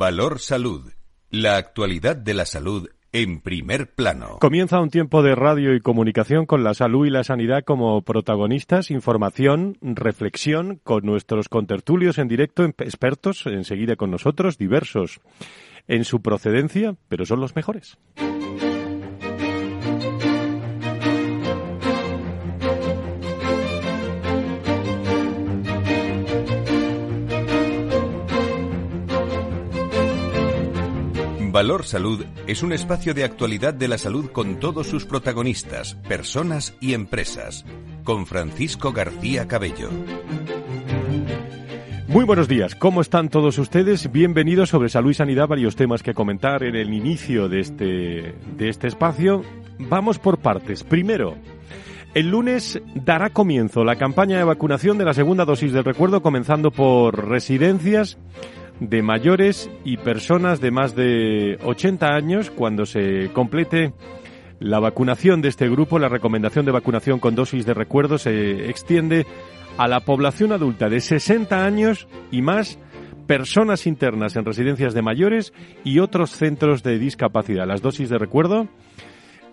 Valor Salud. La actualidad de la salud en primer plano. Comienza un tiempo de radio y comunicación con la salud y la sanidad como protagonistas, información, reflexión con nuestros contertulios en directo, expertos enseguida con nosotros, diversos en su procedencia, pero son los mejores. Valor Salud es un espacio de actualidad de la salud con todos sus protagonistas, personas y empresas. Con Francisco García Cabello. Muy buenos días, ¿cómo están todos ustedes? Bienvenidos sobre salud y sanidad, varios temas que comentar en el inicio de este, de este espacio. Vamos por partes. Primero, el lunes dará comienzo la campaña de vacunación de la segunda dosis del recuerdo, comenzando por residencias de mayores y personas de más de 80 años cuando se complete la vacunación de este grupo. La recomendación de vacunación con dosis de recuerdo se extiende a la población adulta de 60 años y más personas internas en residencias de mayores y otros centros de discapacidad. Las dosis de recuerdo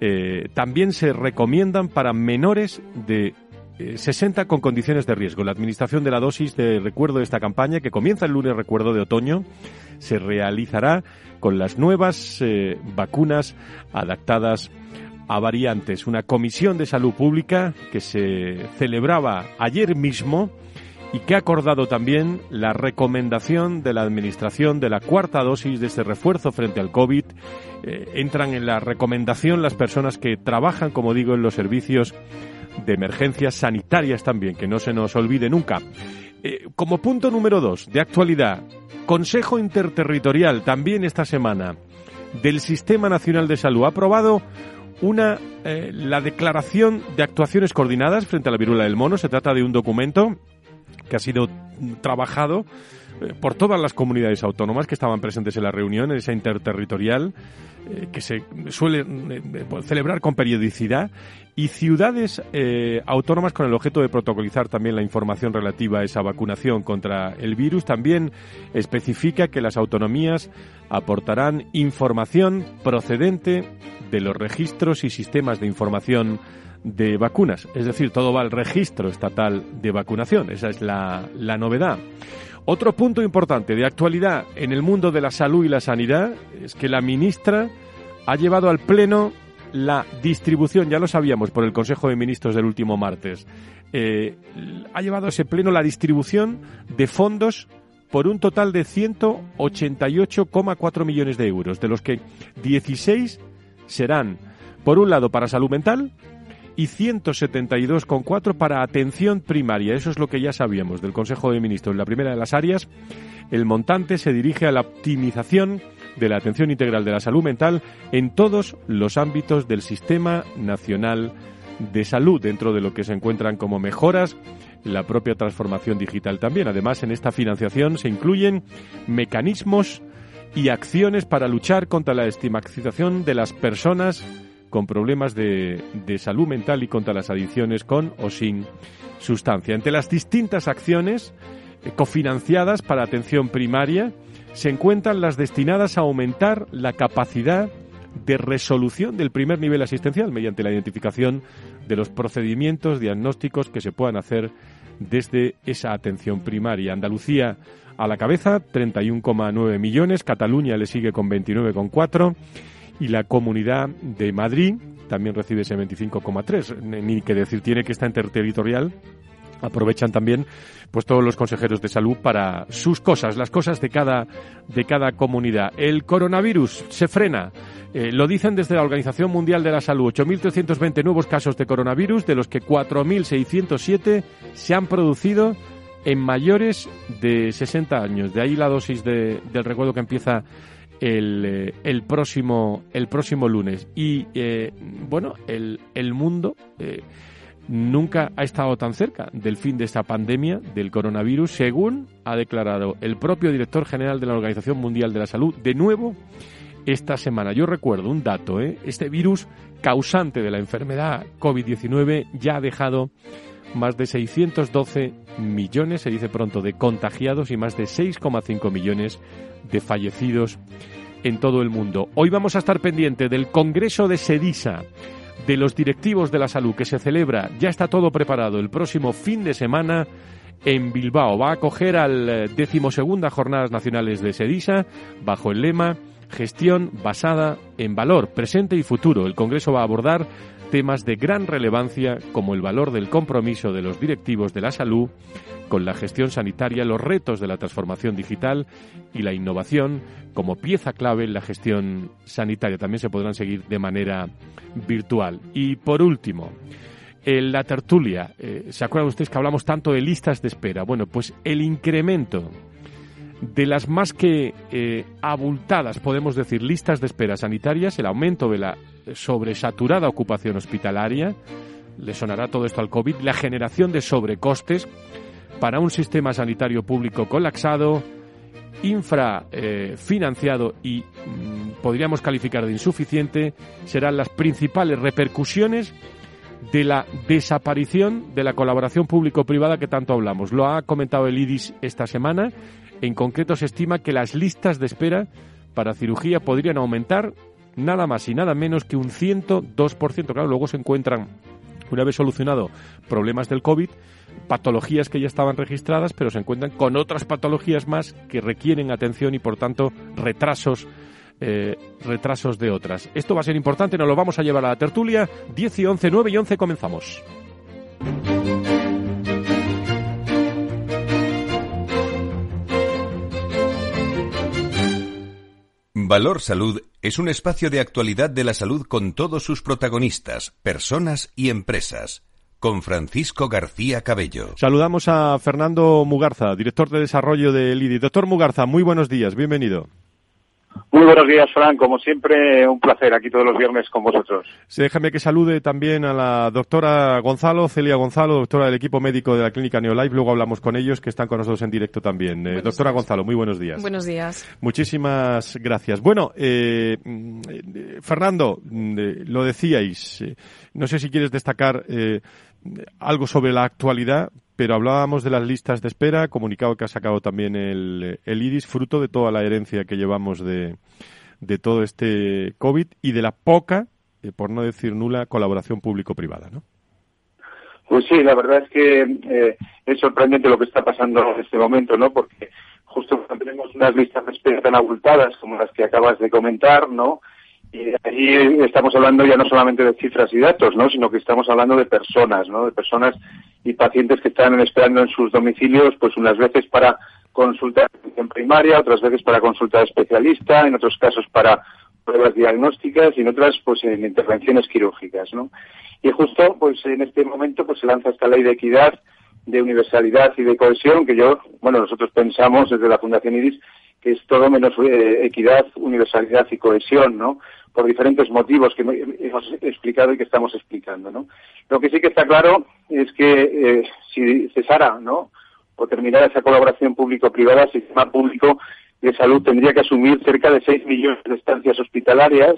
eh, también se recomiendan para menores de 60 con condiciones de riesgo. La administración de la dosis de recuerdo de esta campaña, que comienza el lunes recuerdo de otoño, se realizará con las nuevas eh, vacunas adaptadas a variantes. Una comisión de salud pública que se celebraba ayer mismo y que ha acordado también la recomendación de la Administración de la cuarta dosis de este refuerzo frente al COVID. Eh, entran en la recomendación las personas que trabajan, como digo, en los servicios de emergencias sanitarias también, que no se nos olvide nunca. Eh, como punto número dos, de actualidad, Consejo Interterritorial, también esta semana, del Sistema Nacional de Salud, ha aprobado una, eh, la declaración de actuaciones coordinadas frente a la viruela del mono. Se trata de un documento que ha sido trabajado por todas las comunidades autónomas que estaban presentes en la reunión, en esa interterritorial, eh, que se suele eh, celebrar con periodicidad, y ciudades autónomas con el objeto de protocolizar también la información relativa a esa vacunación contra el virus. También especifica que las autonomías aportarán información procedente de los registros y sistemas de información de vacunas. Es decir, todo va al registro estatal de vacunación. Esa es la novedad. Otro punto importante de actualidad en el mundo de la salud y la sanidad es que la ministra ha llevado al Pleno la distribución, ya lo sabíamos por el Consejo de Ministros del último martes, eh, ha llevado a ese Pleno la distribución de fondos por un total de 188,4 millones de euros, de los que 16 serán, por un lado, para salud mental, y 172,4 para atención primaria. Eso es lo que ya sabíamos del Consejo de Ministros. En la primera de las áreas, el montante se dirige a la optimización de la atención integral de la salud mental en todos los ámbitos del Sistema Nacional de Salud, dentro de lo que se encuentran como mejoras la propia transformación digital también. Además, en esta financiación se incluyen mecanismos y acciones para luchar contra la estigmatización de las personas con problemas de, de salud mental y contra las adicciones con o sin sustancia. Entre las distintas acciones eh, cofinanciadas para atención primaria se encuentran las destinadas a aumentar la capacidad de resolución del primer nivel asistencial mediante la identificación de los procedimientos diagnósticos que se puedan hacer desde esa atención primaria. Andalucía a la cabeza, 31,9 millones, Cataluña le sigue con 29,4 y la Comunidad de Madrid también recibe ese 25,3. Ni que decir tiene que esta interterritorial aprovechan también pues todos los consejeros de salud para sus cosas, las cosas de cada de cada comunidad. El coronavirus se frena. Eh, lo dicen desde la Organización Mundial de la Salud. 8.320 nuevos casos de coronavirus, de los que 4.607 se han producido en mayores de 60 años. De ahí la dosis de, del recuerdo que empieza el, eh, el, próximo, el próximo lunes. Y eh, bueno, el, el mundo eh, nunca ha estado tan cerca del fin de esta pandemia del coronavirus, según ha declarado el propio director general de la Organización Mundial de la Salud, de nuevo esta semana. Yo recuerdo un dato, este virus causante de la enfermedad COVID-19 ya ha dejado más de 612 millones, se dice pronto, de contagiados y más de 6,5 millones de fallecidos en todo el mundo. Hoy vamos a estar pendiente del Congreso de Sedisa de los directivos de la salud que se celebra, ya está todo preparado el próximo fin de semana en Bilbao. Va a acoger al eh, decimosegunda Jornadas Nacionales de Sedisa bajo el lema Gestión basada en valor, presente y futuro. El Congreso va a abordar temas de gran relevancia como el valor del compromiso de los directivos de la salud con la gestión sanitaria, los retos de la transformación digital y la innovación como pieza clave en la gestión sanitaria. También se podrán seguir de manera virtual. Y por último, en la tertulia, eh, ¿se acuerdan ustedes que hablamos tanto de listas de espera? Bueno, pues el incremento de las más que eh, abultadas, podemos decir, listas de espera sanitarias, el aumento de la sobresaturada ocupación hospitalaria, le sonará todo esto al COVID, la generación de sobrecostes para un sistema sanitario público colapsado, infrafinanciado y mm, podríamos calificar de insuficiente, serán las principales repercusiones de la desaparición de la colaboración público-privada que tanto hablamos. Lo ha comentado el IDIS esta semana. En concreto, se estima que las listas de espera para cirugía podrían aumentar nada más y nada menos que un 102%. Claro, luego se encuentran, una vez solucionado problemas del COVID, patologías que ya estaban registradas, pero se encuentran con otras patologías más que requieren atención y, por tanto, retrasos eh, retrasos de otras. Esto va a ser importante, nos lo vamos a llevar a la tertulia. 10 y 11, 9 y 11 comenzamos. Valor Salud es un espacio de actualidad de la salud con todos sus protagonistas, personas y empresas. Con Francisco García Cabello. Saludamos a Fernando Mugarza, director de desarrollo del IDI. Doctor Mugarza, muy buenos días, bienvenido. Muy buenos días, Fran. Como siempre, un placer aquí todos los viernes con vosotros. déjame que salude también a la doctora Gonzalo, Celia Gonzalo, doctora del equipo médico de la clínica Neolife. Luego hablamos con ellos, que están con nosotros en directo también. Eh, doctora Gonzalo, muy buenos días. Buenos días. Muchísimas gracias. Bueno, eh, mm, Fernando, mm, eh, lo decíais. no sé si quieres destacar algo sobre la actualidad, pero hablábamos de las listas de espera, comunicado que ha sacado también el, el IRIS, fruto de toda la herencia que llevamos de, de todo este COVID y de la poca, eh, por no decir nula, colaboración público-privada, ¿no? Pues sí, la verdad es que eh, es sorprendente lo que está pasando en este momento, ¿no? Porque justo cuando tenemos unas listas de espera tan abultadas como las que acabas de comentar, ¿no? Y ahí estamos hablando ya no solamente de cifras y datos, ¿no? Sino que estamos hablando de personas, ¿no? De personas y pacientes que están esperando en sus domicilios, pues unas veces para consulta en primaria, otras veces para consulta de especialista, en otros casos para pruebas diagnósticas y en otras pues en intervenciones quirúrgicas, ¿no? Y justo pues en este momento pues se lanza esta ley de equidad, de universalidad y de cohesión que yo, bueno, nosotros pensamos desde la Fundación IRIS que es todo menos eh, equidad, universalidad y cohesión, ¿no? Por diferentes motivos que hemos explicado y que estamos explicando, ¿no? Lo que sí que está claro es que eh, si cesara, ¿no? O terminara esa colaboración público-privada, el sistema público de salud tendría que asumir cerca de 6 millones de estancias hospitalarias,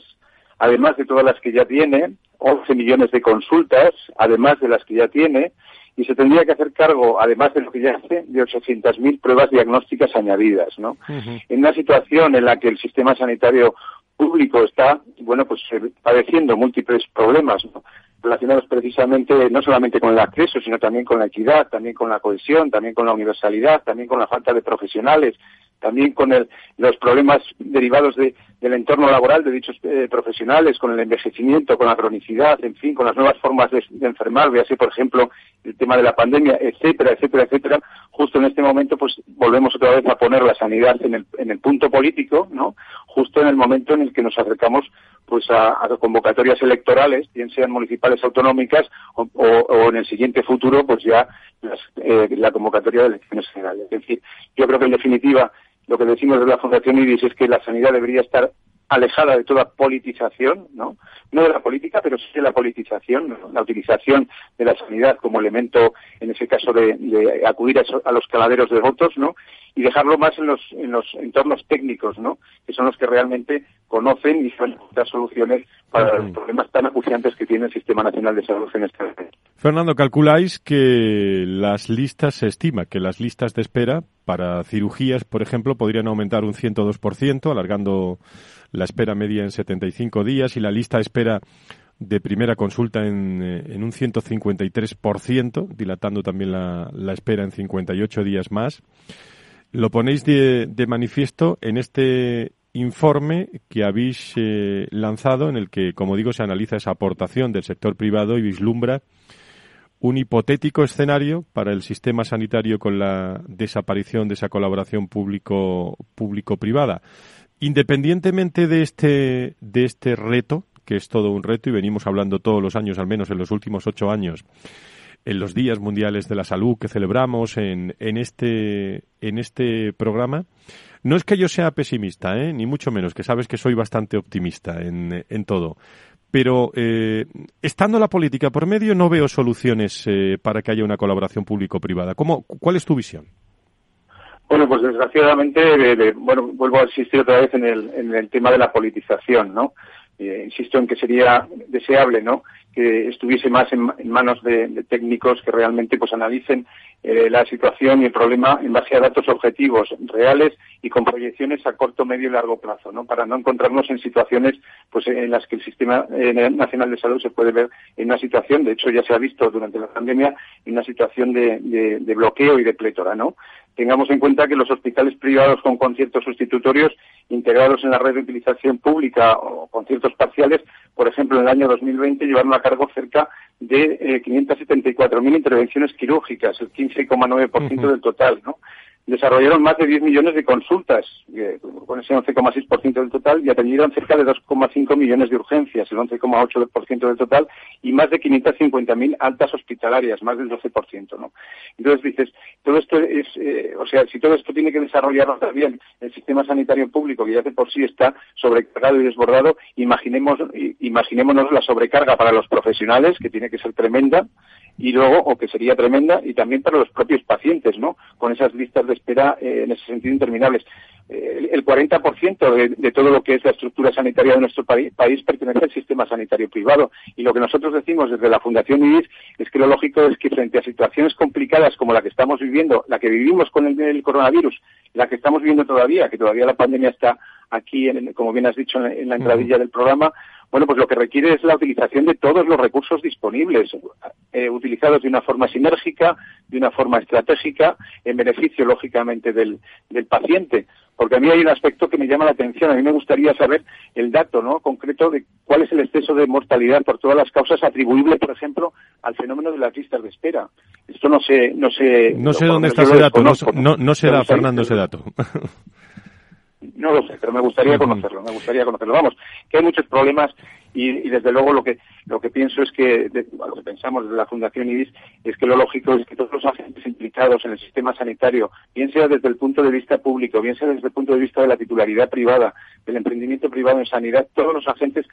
además de todas las que ya tiene, 11 millones de consultas, además de las que ya tiene, y se tendría que hacer cargo, además de lo que ya hace, de 800.000 pruebas diagnósticas añadidas, ¿no? En una situación en la que el sistema sanitario público está, bueno, pues eh, padeciendo múltiples problemas relacionados precisamente no solamente con el acceso, sino también con la equidad, también con la cohesión, también con la universalidad, también con la falta de profesionales, también con los problemas derivados del entorno laboral de dichos eh, profesionales, con el envejecimiento, con la cronicidad, en fin, con las nuevas formas de, enfermar, así por ejemplo, el tema de la pandemia, etcétera, etcétera, etcétera. Justo en este momento, pues volvemos otra vez a poner la sanidad en el, en el punto político, ¿no? Justo en el momento en el que nos acercamos pues a, convocatorias electorales, bien sean municipales autonómicas o, en el siguiente futuro, pues ya eh, la convocatoria de elecciones generales. Es decir, yo creo que en definitiva lo que decimos de la Fundación IRIS es que la sanidad debería estar alejada de toda politización, ¿no? No de la política, pero sí de la politización, la utilización de la sanidad como elemento, en ese caso, de, acudir a, los caladeros de votos, ¿no? Y dejarlo más en los, en los entornos técnicos, ¿no? Que son los que realmente conocen y saben dar soluciones para los problemas tan acuciantes que tiene el Sistema Nacional de Salud en este momento. Fernando, calculáis que las listas, se estima que las listas de espera para cirugías, por ejemplo, podrían aumentar un 102%, alargando la espera media en 75 días y la lista de espera de primera consulta en, eh, en un 153%, dilatando también la, la, espera en 58 días más. Lo ponéis de, de manifiesto en este informe que habéis eh, lanzado, en el que, como digo, se analiza esa aportación del sector privado y vislumbra un hipotético escenario para el sistema sanitario con la desaparición de esa colaboración público público privada. Independientemente de este, de este reto, que es todo un reto y venimos hablando todos los años, al menos en los últimos ocho años, en los días mundiales de la salud que celebramos en, en, este, en este programa, no es que yo sea pesimista, ¿eh? ni mucho menos, que sabes que soy bastante optimista en, en todo. Pero eh, estando la política por medio, no veo soluciones eh, para que haya una colaboración público-privada. ¿Cuál es tu visión? Bueno, pues desgraciadamente, bueno, vuelvo a insistir otra vez en el, en el tema de la politización, ¿no? Eh, insisto en que sería deseable, ¿no? Que estuviese más en, manos de, técnicos que realmente pues analicen eh, la situación y el problema en base a datos objetivos, reales y con proyecciones a corto, medio y largo plazo, ¿no? Para no encontrarnos en situaciones pues en las que el sistema eh, nacional de salud se puede ver en una situación, de hecho ya se ha visto durante la pandemia, en una situación de, de bloqueo y de plétora, ¿no? Tengamos en cuenta que los hospitales privados con conciertos sustitutorios integrados en la red de utilización pública o conciertos parciales, por ejemplo, en el año 2020 llevaron a cargo cerca de eh, 574.000 intervenciones quirúrgicas, el 15,9% del total, ¿no? Desarrollaron más de 10 millones de consultas, con ese 11,6% del total, y atendieron cerca de 2,5 millones de urgencias, el 11,8% del total, y más de 550.000 altas hospitalarias, más del 12%, ¿no? Entonces dices, todo esto es, eh, o sea, si todo esto tiene que desarrollarlo también el sistema sanitario público, que ya de por sí está sobrecargado y desbordado, imaginemos, imaginémonos la sobrecarga para los profesionales, que tiene que ser tremenda, y luego, o que sería tremenda, y también para los propios pacientes, ¿no? Con esas listas de espera eh, en ese sentido interminables. Eh, el 40% de, de, todo lo que es la estructura sanitaria de nuestro país, pertenece al sistema sanitario privado. Y lo que nosotros decimos desde la Fundación IDIS es que lo lógico es que frente a situaciones complicadas como la que estamos viviendo, la que vivimos con el, coronavirus, la que estamos viviendo todavía, que todavía la pandemia está aquí, como bien has dicho en, la entradilla del programa, bueno, pues lo que requiere es la utilización de todos los recursos disponibles, eh, utilizados de una forma sinérgica, de una forma estratégica, en beneficio, lógicamente, del, del paciente. Porque a mí hay un aspecto que me llama la atención. A mí me gustaría saber el dato ¿no? concreto de cuál es el exceso de mortalidad por todas las causas atribuible, por ejemplo, al fenómeno de las listas de espera. Esto no sé... No sé, no sé dónde está ese dato. No, no, no se da, Fernando, ese dato. No lo sé, pero me gustaría conocerlo, me gustaría conocerlo. Vamos, que hay muchos problemas y, desde luego lo que lo que pienso es que lo que pensamos desde la Fundación IDIS es que lo lógico es que todos los agentes implicados en el sistema sanitario, bien sea desde el punto de vista público, bien sea desde el punto de vista de la titularidad privada, del emprendimiento privado en sanidad, todos los agentes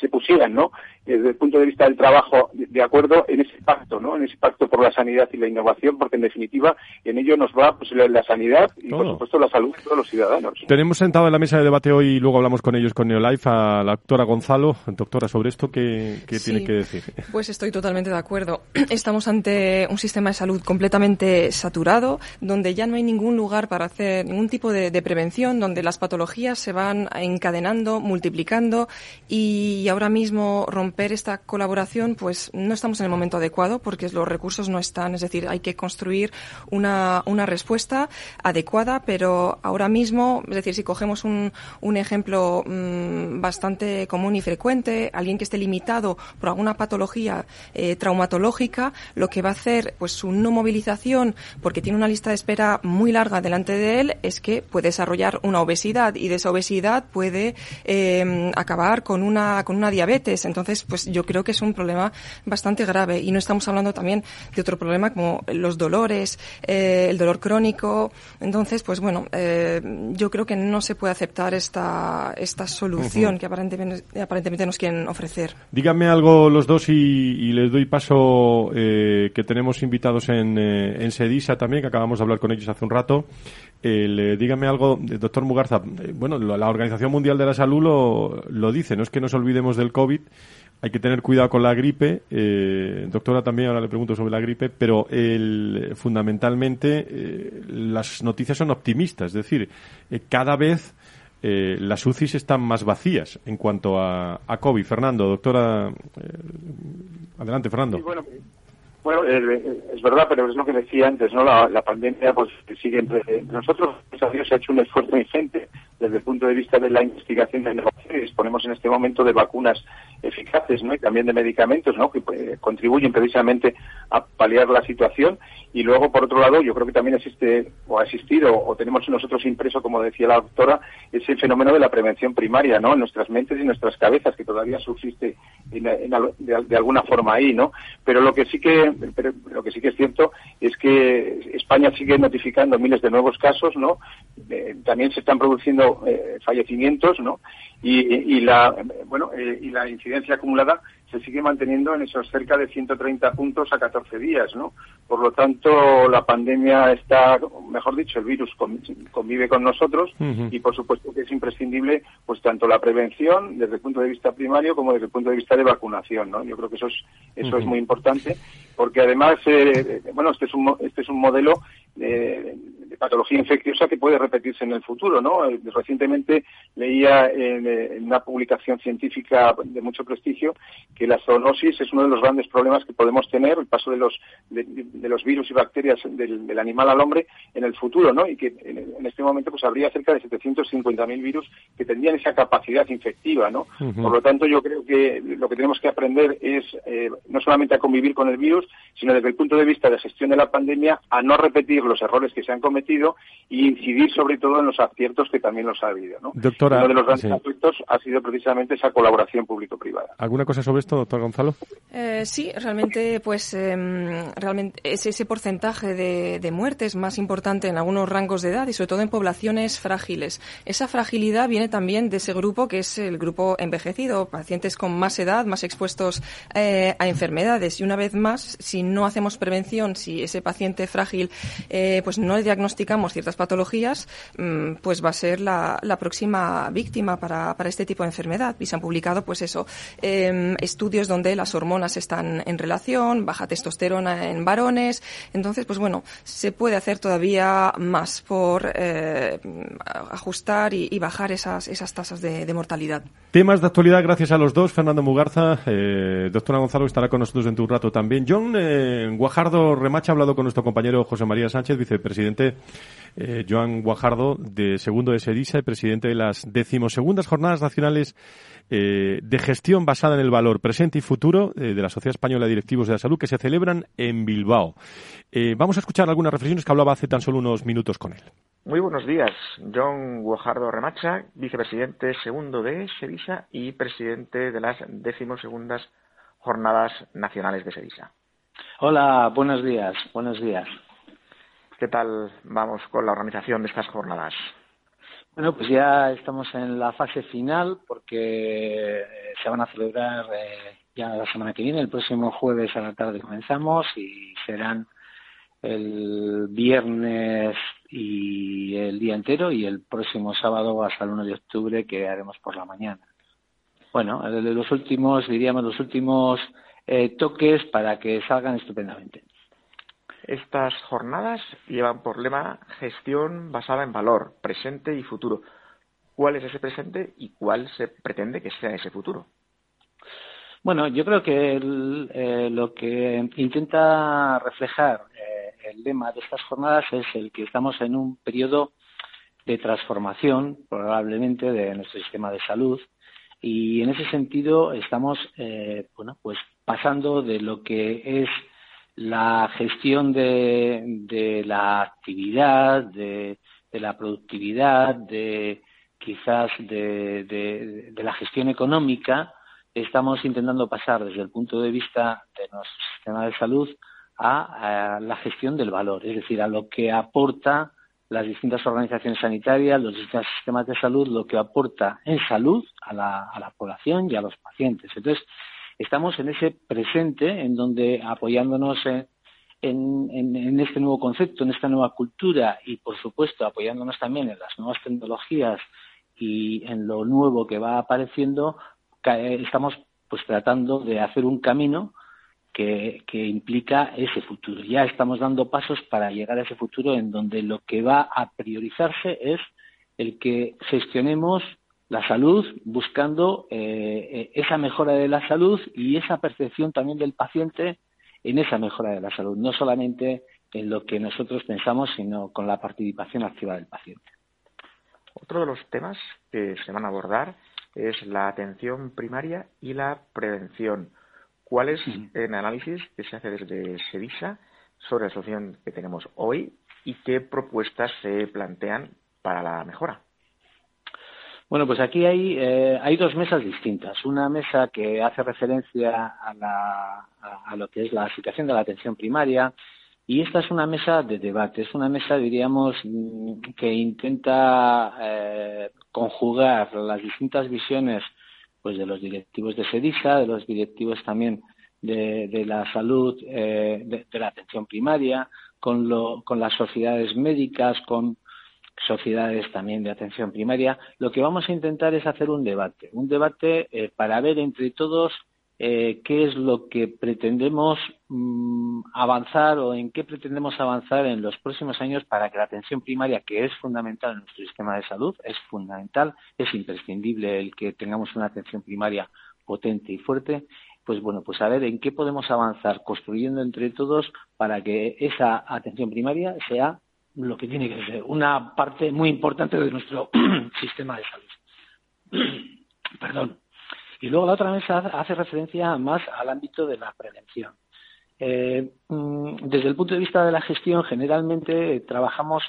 se, pusieran, ¿no? Desde el punto de vista del trabajo, de, acuerdo en ese pacto, ¿no? En ese pacto por la sanidad y la innovación, porque en definitiva en ello nos va pues, la, sanidad y por supuesto la salud de todos los ciudadanos. Tenemos sentado en la mesa de debate hoy y luego hablamos con ellos con Neolife a la doctora Gonzalo, doctora sobre esto qué, tiene que decir. Pues estoy totalmente de acuerdo. Estamos ante un sistema de salud completamente saturado, donde ya no hay ningún lugar para hacer ningún tipo de, de prevención, donde las patologías se van encadenando, multiplicando y ahora mismo romper esta colaboración, pues no estamos en el momento adecuado porque los recursos no están. Es decir, hay que construir una, una respuesta adecuada, pero ahora mismo, es decir, si cogemos un, un ejemplo mmm, bastante común y frecuente, alguien que esté limitado por alguna patología eh, traumatológica, lo que va a hacer pues su no movilización porque tiene una lista de espera muy larga delante de él es que puede desarrollar una obesidad y de esa obesidad puede eh, acabar con una, con una diabetes. Entonces, pues yo creo que es un problema bastante grave. Y no estamos hablando también de otro problema como los dolores, eh, el dolor crónico. Entonces, pues bueno, eh, yo yo creo que no se puede aceptar esta, esta solución que aparentemente, aparentemente nos quieren ofrecer. Díganme algo los dos y, les doy paso eh, que tenemos invitados en, eh, en Sedisa también, que acabamos de hablar con ellos hace un rato. Eh, dígame algo, doctor Mugarza. bueno, la Organización Mundial de la Salud lo, lo dice, no es que nos olvidemos del COVID, hay que tener cuidado con la gripe. Doctora, también ahora le pregunto sobre la gripe, pero el, fundamentalmente las noticias son optimistas. Es decir, cada vez eh, las UCIs están más vacías en cuanto a, a COVID. Fernando, doctora, adelante, Fernando. bueno, es verdad, pero es lo que decía antes, ¿no? La, pandemia pues sigue entre nosotros. Dios, se ha hecho un esfuerzo ingente desde el punto de vista de la investigación y la innovación y disponemos en este momento de vacunas eficaces ¿no? y también de medicamentos ¿no? que pues, contribuyen precisamente a paliar la situación. Y luego, por otro lado, yo creo que también existe o ha existido o tenemos nosotros impreso, como decía la doctora, ese fenómeno de la prevención primaria ¿no? en nuestras mentes y en nuestras cabezas, que todavía subsiste de, alguna forma ahí. ¿no? Pero lo que sí que pero, lo que sí que es cierto es que España sigue notificando miles de nuevos casos. ¿no? Eh, también se están produciendo eh, fallecimientos. ¿no? y, la bueno eh, y la incidencia acumulada se sigue manteniendo en esos cerca de 130 puntos a 14 días, ¿no? Por lo tanto, la pandemia está, mejor dicho, el virus convive con nosotros y, por supuesto, que es imprescindible, pues, tanto la prevención desde el punto de vista primario como desde el punto de vista de vacunación, ¿no? Yo creo que eso es eso es muy importante porque, además, eh, bueno, este es un este es un modelo de, patología infecciosa que puede repetirse en el futuro, ¿no? Eh, recientemente leía en, una publicación científica de mucho prestigio que la zoonosis es uno de los grandes problemas que podemos tener, el paso de los de, los virus y bacterias del, animal al hombre en el futuro, ¿no? Y que en, este momento pues habría cerca de 750.000 virus que tendrían esa capacidad infectiva, ¿no? Por lo tanto, yo creo que lo que tenemos que aprender es eh, no solamente a convivir con el virus, sino desde el punto de vista de gestión de la pandemia a no repetir los errores que se han cometido y incidir sobre todo en los aciertos que también los ha habido. ¿no? Doctora, Uno de los grandes aspectos ha sido precisamente esa colaboración público-privada. ¿Alguna cosa sobre esto, doctor Gonzalo? Eh, sí, realmente, pues, em, realmente ese, ese porcentaje de, de muertes más importante en algunos rangos de edad y sobre todo en poblaciones frágiles. Esa fragilidad viene también de ese grupo que es el grupo envejecido, pacientes con más edad, más expuestos eh, a enfermedades. Y una vez más, si no hacemos prevención, si ese paciente frágil eh, pues no le diagnosticamos ciertas patologías, mm, pues va a ser la, próxima víctima para, este tipo de enfermedad. Y se han publicado, pues eso, em, estudios donde las hormonas están en relación, baja testosterona en varones. Entonces, pues bueno, se puede hacer todavía más por eh, ajustar y, bajar esas, esas tasas de, mortalidad. Temas de actualidad, gracias a los dos. Fernando Mugarza, eh, doctora Gonzalo estará con nosotros dentro de un rato también. John Guajardo Remacha ha hablado con nuestro compañero José María Sánchez, vicepresidente eh, Joan Guajardo, de segundo de SEDISA y presidente de las decimosegundas Jornadas Nacionales eh, de Gestión basada en el valor presente y futuro eh, de la Sociedad Española de Directivos de la Salud que se celebran en Bilbao. Eh, vamos a escuchar algunas reflexiones que hablaba hace tan solo unos minutos con él. Muy buenos días, John Guajardo Remacha, vicepresidente segundo de SEDISA y presidente de las decimosegundas Jornadas Nacionales de SEDISA. Hola, buenos días, buenos días. ¿Qué tal vamos con la organización de estas jornadas? Bueno, pues ya estamos en la fase final porque eh, se van a celebrar eh, ya la semana que viene, el próximo jueves a la tarde comenzamos y serán el viernes y el día entero y el próximo sábado hasta el 1 de octubre que haremos por la mañana. Bueno, los últimos, diríamos, los últimos eh, toques para que salgan estupendamente. Estas jornadas llevan por lema gestión basada en valor, presente y futuro. ¿Cuál es ese presente y cuál se pretende que sea ese futuro? Bueno, yo creo que eh, lo que intenta reflejar eh, el lema de estas jornadas es el que estamos en un periodo de transformación, probablemente, de nuestro sistema de salud. Y en ese sentido estamos, eh, bueno, pues pasando de lo que es la gestión de, la actividad, de, la productividad, de quizás de, la gestión económica, estamos intentando pasar desde el punto de vista de nuestro sistema de salud a, la gestión del valor, es decir, a lo que aporta las distintas organizaciones sanitarias, los distintos sistemas de salud, lo que aporta en salud a la, a la población y a los pacientes. Entonces, estamos en ese presente en donde apoyándonos en, en, este nuevo concepto, en esta nueva cultura y, por supuesto, apoyándonos también en las nuevas tecnologías y en lo nuevo que va apareciendo, estamos pues tratando de hacer un camino que, implica ese futuro. Ya estamos dando pasos para llegar a ese futuro en donde lo que va a priorizarse es el que gestionemos la salud buscando eh, esa mejora de la salud y esa percepción también del paciente en esa mejora de la salud, no solamente en lo que nosotros pensamos, sino con la participación activa del paciente. Otro de los temas que se van a abordar es la atención primaria y la prevención. ¿Cuál es el análisis que se hace desde SEDISA sobre la solución que tenemos hoy y qué propuestas se plantean para la mejora? Bueno, pues aquí hay, eh, hay dos mesas distintas. Una mesa que hace referencia a, la, a, lo que es la situación de la atención primaria y esta es una mesa de debate. Es una mesa, diríamos, mm, que intenta eh, conjugar las distintas visiones pues de los directivos de SEDISA, de los directivos también de, la salud, eh, de, la atención primaria, con, lo, con las sociedades médicas, con sociedades también de atención primaria. Lo que vamos a intentar es hacer un debate, un debate eh, para ver entre todos eh, qué es lo que pretendemos mm, avanzar o en qué pretendemos avanzar en los próximos años para que la atención primaria, que es fundamental en nuestro sistema de salud, es fundamental, es imprescindible el que tengamos una atención primaria potente y fuerte, pues bueno, pues a ver en qué podemos avanzar construyendo entre todos para que esa atención primaria sea lo que tiene que ser, una parte muy importante de nuestro sistema de salud. Perdón. Y luego la otra mesa hace referencia más al ámbito de la prevención. Eh, mm, desde el punto de vista de la gestión, generalmente trabajamos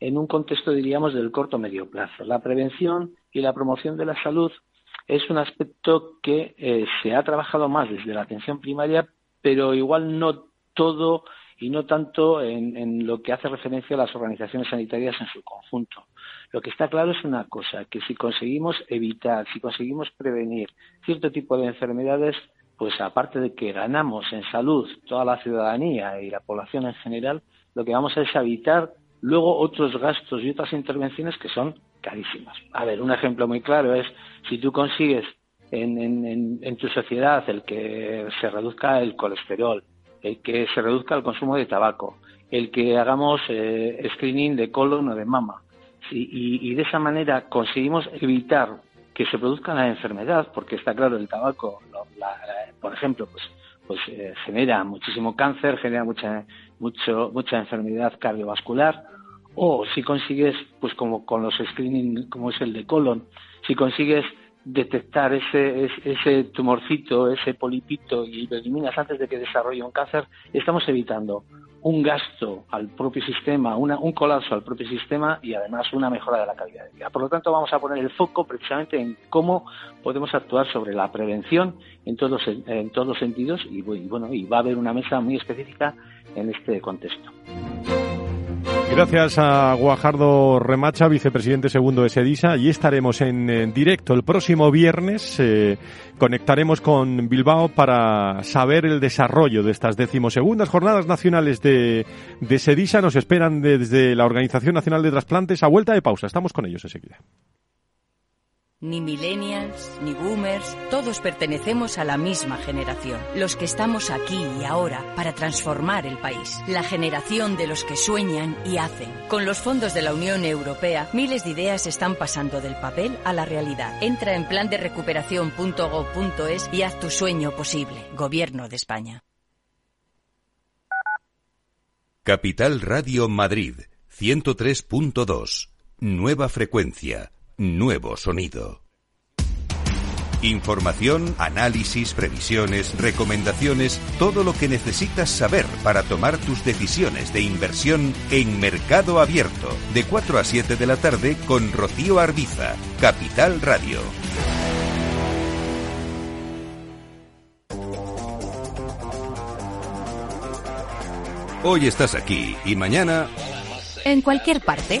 en un contexto, diríamos, del corto medio plazo. La prevención y la promoción de la salud es un aspecto que eh, se ha trabajado más desde la atención primaria, pero igual no todo y no tanto en, lo que hace referencia a las organizaciones sanitarias en su conjunto. Lo que está claro es una cosa, que si conseguimos evitar, si conseguimos prevenir cierto tipo de enfermedades, pues aparte de que ganamos en salud toda la ciudadanía y la población en general, lo que vamos a es evitar luego otros gastos y otras intervenciones que son carísimas. A ver, un ejemplo muy claro es si tú consigues en, en tu sociedad el que se reduzca el colesterol, el que se reduzca el consumo de tabaco, el que hagamos eh, screening de colon o de mama. y, de esa manera conseguimos evitar que se produzca la enfermedad, porque está claro, el tabaco, por ejemplo, pues, pues eh, genera muchísimo cáncer, genera mucha, mucho, mucha enfermedad cardiovascular, o si consigues, pues como con los screening como es el de colon, si consigues detectar ese, ese, tumorcito, ese polipito y lo eliminas antes de que desarrolle un cáncer, estamos evitando un gasto al propio sistema, un colapso al propio sistema y además una mejora de la calidad de vida. Por lo tanto, vamos a poner el foco precisamente en cómo podemos actuar sobre la prevención en todos, en todos los sentidos y bueno, y va a haber una mesa muy específica en este contexto. Gracias a Guajardo Remacha, vicepresidente segundo de SEDISA. y estaremos en, directo el próximo viernes. Eh, conectaremos con Bilbao para saber el desarrollo de estas decimosegundas jornadas nacionales de, de SEDISA. Nos esperan desde la Organización Nacional de Trasplantes a vuelta de pausa. Estamos con ellos enseguida. Ni millennials, ni boomers, todos pertenecemos a la misma generación. Los que estamos aquí y ahora para transformar el país. La generación de los que sueñan y hacen. Con los fondos de la Unión Europea, miles de ideas están pasando del papel a la realidad. Entra en plan de recuperación.gov.es y haz tu sueño posible. Gobierno de España. Capital Radio Madrid, 103.2. Nueva frecuencia Nuevo sonido. Información, análisis, previsiones, recomendaciones, todo lo que necesitas saber para tomar tus decisiones de inversión en Mercado Abierto, de 4 a 7 de la tarde con Rocío Arbiza, Capital Radio. Hoy estás aquí y mañana en cualquier parte.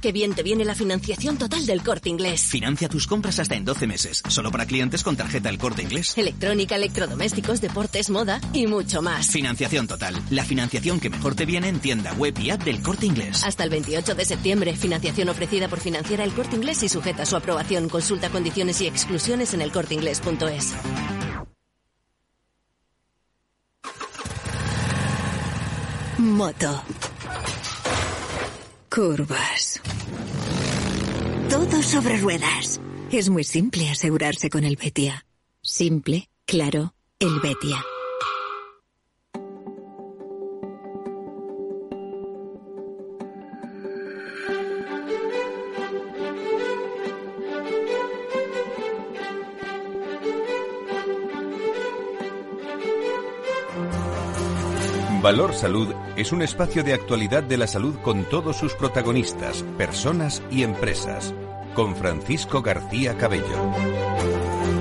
Qué bien te viene la financiación total del corte inglés. Financia tus compras hasta en 12 meses, solo para clientes con tarjeta El Corte Inglés. Electrónica, electrodomésticos, deportes, moda y mucho más. Financiación total, la financiación que mejor te viene en tienda web y app del Corte Inglés. Hasta el 28 de septiembre, financiación ofrecida por Financiera El Corte Inglés y sujeta a su aprobación. Consulta condiciones y exclusiones en elcorteinglés.es. Moto. Curvas. Todo sobre ruedas. Es muy simple asegurarse con el Betia. Simple, claro, el Betia. Valor Salud es un espacio de actualidad de la salud con todos sus protagonistas, personas y empresas. Con Francisco García Cabello.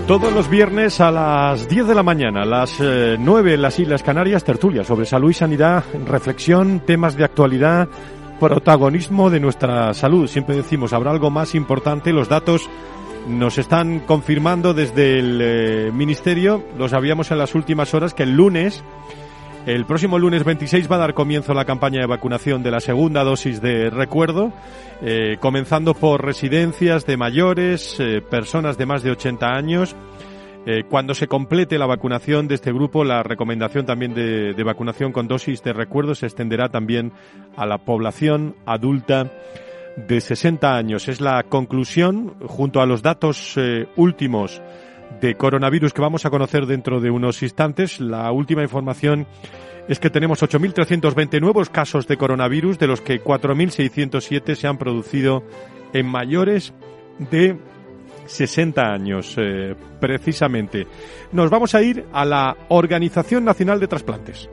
Todos los viernes a las 10 de la mañana, las 9 eh, en las Islas Canarias, tertulia sobre salud y sanidad, reflexión, temas de actualidad, protagonismo de nuestra salud. Siempre decimos, habrá algo más importante, los datos nos están confirmando desde el eh, Ministerio, lo sabíamos en las últimas horas, que el lunes el próximo lunes 26 va a dar comienzo la campaña de vacunación de la segunda dosis de recuerdo, eh, comenzando por residencias de mayores, eh, personas de más de 80 años. Eh, cuando se complete la vacunación de este grupo, la recomendación también de, de, vacunación con dosis de recuerdo se extenderá también a la población adulta de 60 años. Es la conclusión, junto a los datos últimos de coronavirus que vamos a conocer dentro de unos instantes. La última información es que tenemos 8.320 nuevos casos de coronavirus, de los que 4.607 se han producido en mayores de 60 años, eh, precisamente. Nos vamos a ir a la Organización Nacional de Trasplantes.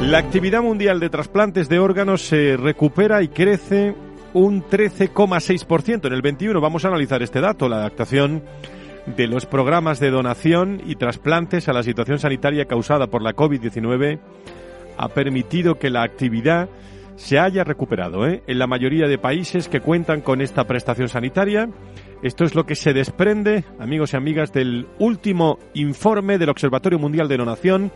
La actividad mundial de trasplantes de órganos se recupera y crece un 13,6%. En el 21 vamos a analizar este dato, la adaptación de los programas de donación y trasplantes a la situación sanitaria causada por la COVID-19 ha permitido que la actividad se haya recuperado ¿eh? en la mayoría de países que cuentan con esta prestación sanitaria. Esto es lo que se desprende, amigos y amigas, del último informe del Observatorio Mundial de Donación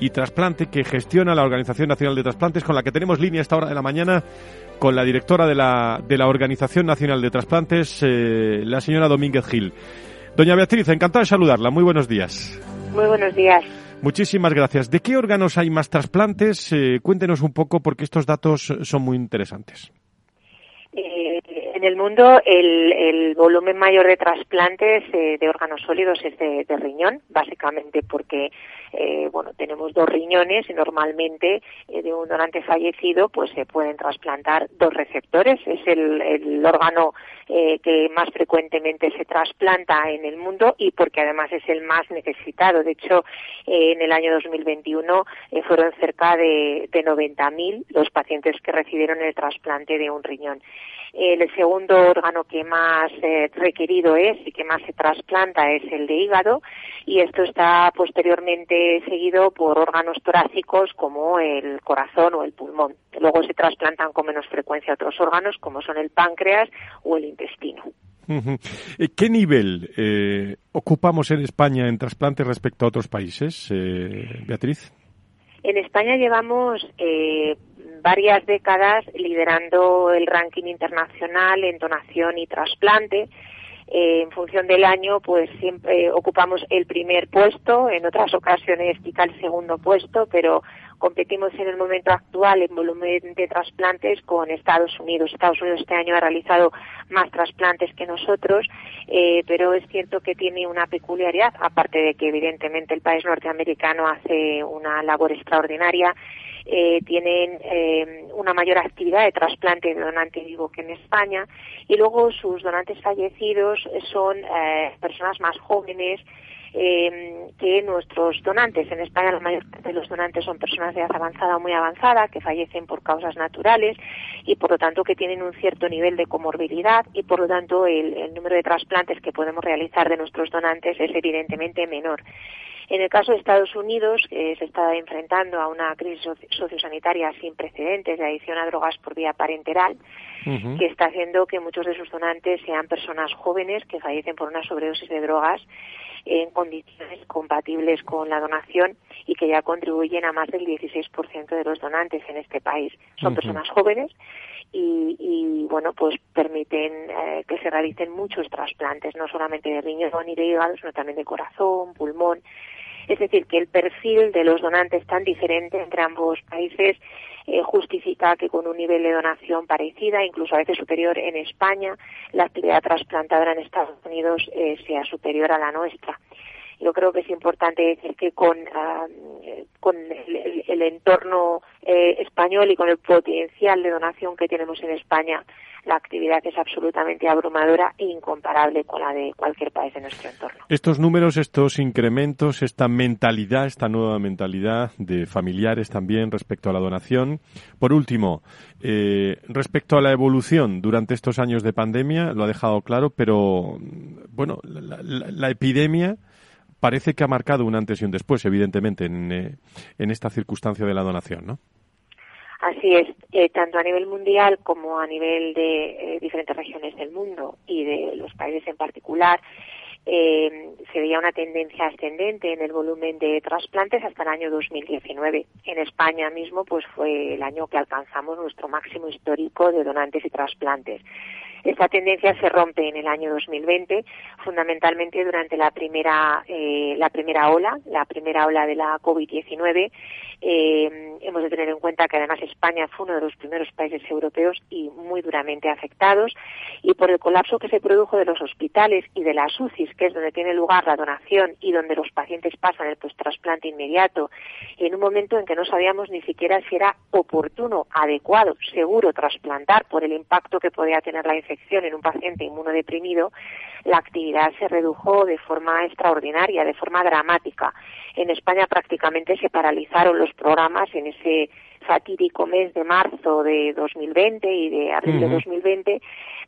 y trasplante que gestiona la Organización Nacional de Trasplantes, con la que tenemos línea a esta hora de la mañana con la directora de la, de la Organización Nacional de Trasplantes, eh, la señora Domínguez Gil. Doña Beatriz, encantada de saludarla. Muy buenos días. Muy buenos días. Muchísimas gracias. ¿De qué órganos hay más trasplantes? Eh, cuéntenos un poco porque estos datos son muy interesantes. Eh, en el mundo el, volumen mayor de trasplantes eh, de órganos sólidos es de, riñón, básicamente porque eh, bueno tenemos dos riñones y normalmente de un donante fallecido pues se pueden trasplantar dos receptores. Es el, órgano que más frecuentemente se trasplanta en el mundo y porque además es el más necesitado. De hecho, en el año 2021 fueron cerca de, de 90.000 los pacientes que recibieron el trasplante de un riñón. El segundo órgano que más eh, requerido es y que más se trasplanta es el de hígado y esto está posteriormente seguido por órganos torácicos como el corazón o el pulmón. Luego se trasplantan con menos frecuencia otros órganos como son el páncreas o el intestino. Eh, ¿Qué nivel eh, ocupamos en España en trasplantes respecto a otros países, eh, Beatriz? En España llevamos varias décadas liderando el ranking internacional en donación y trasplante. en función del año, pues siempre ocupamos el primer puesto, en otras ocasiones quizá el segundo puesto, pero competimos en el momento actual en volumen de trasplantes con Estados Unidos. Estados Unidos este año ha realizado más trasplantes que nosotros, eh, pero es cierto que tiene una peculiaridad, aparte de que evidentemente el país norteamericano hace una labor extraordinaria. Eh, tienen eh, una mayor actividad de trasplante de donante vivo que en España. Y luego sus donantes fallecidos son personas más jóvenes eh, que nuestros donantes, en España la mayor parte de los donantes son personas de edad avanzada o muy avanzada que fallecen por causas naturales y por lo tanto que tienen un cierto nivel de comorbilidad. Y por lo tanto el, número de trasplantes que podemos realizar de nuestros donantes es evidentemente menor. En el caso de Estados Unidos, que se está enfrentando a una crisis sociosanitaria sin precedentes de adicción a drogas por vía parenteral, que está haciendo que muchos de sus donantes sean personas jóvenes que fallecen por una sobredosis de drogas en condiciones compatibles con la donación y que ya contribuyen a más del 16% de los donantes en este país. Son personas jóvenes y, bueno, pues permiten eh, que se realicen muchos trasplantes, no solamente de riñón y de hígado, sino también de corazón, pulmón. Es decir, que el perfil de los donantes tan diferente entre ambos países eh, justifica que con un nivel de donación parecida, incluso a veces superior en España, la actividad trasplantadora en Estados Unidos eh, sea superior a la nuestra. Yo creo que es importante decir que con, ah, con el, entorno eh, español y con el potencial de donación que tenemos en España, la actividad es absolutamente abrumadora e incomparable con la de cualquier país de nuestro entorno. Estos números, estos incrementos, esta mentalidad, esta nueva mentalidad de familiares también respecto a la donación. Por último, eh, respecto a la evolución durante estos años de pandemia, lo ha dejado claro, pero bueno, la, epidemia parece que ha marcado un antes y un después, evidentemente, en, eh, en esta circunstancia de la donación, ¿no? Así es, eh, tanto a nivel mundial como a nivel de eh, diferentes regiones del mundo y de los países en particular, eh, se veía una tendencia ascendente en el volumen de trasplantes hasta el año 2019. En España mismo, pues fue el año que alcanzamos nuestro máximo histórico de donantes y trasplantes. Esta tendencia se rompe en el año 2020, fundamentalmente durante la primera, eh, la primera ola, la primera ola de la COVID-19. Eh, hemos de tener en cuenta que además España fue uno de los primeros países europeos y muy duramente afectados y por el colapso que se produjo de los hospitales y de las UCIs, que es donde tiene lugar la donación y donde los pacientes pasan el post-trasplante inmediato, en un momento en que no sabíamos ni siquiera si era oportuno, adecuado, seguro trasplantar por el impacto que podía tener la infección en un paciente inmunodeprimido, la actividad se redujo de forma extraordinaria, de forma dramática. En España prácticamente se paralizaron los programas en ese fatídico mes de marzo de 2020 y de abril de 2020,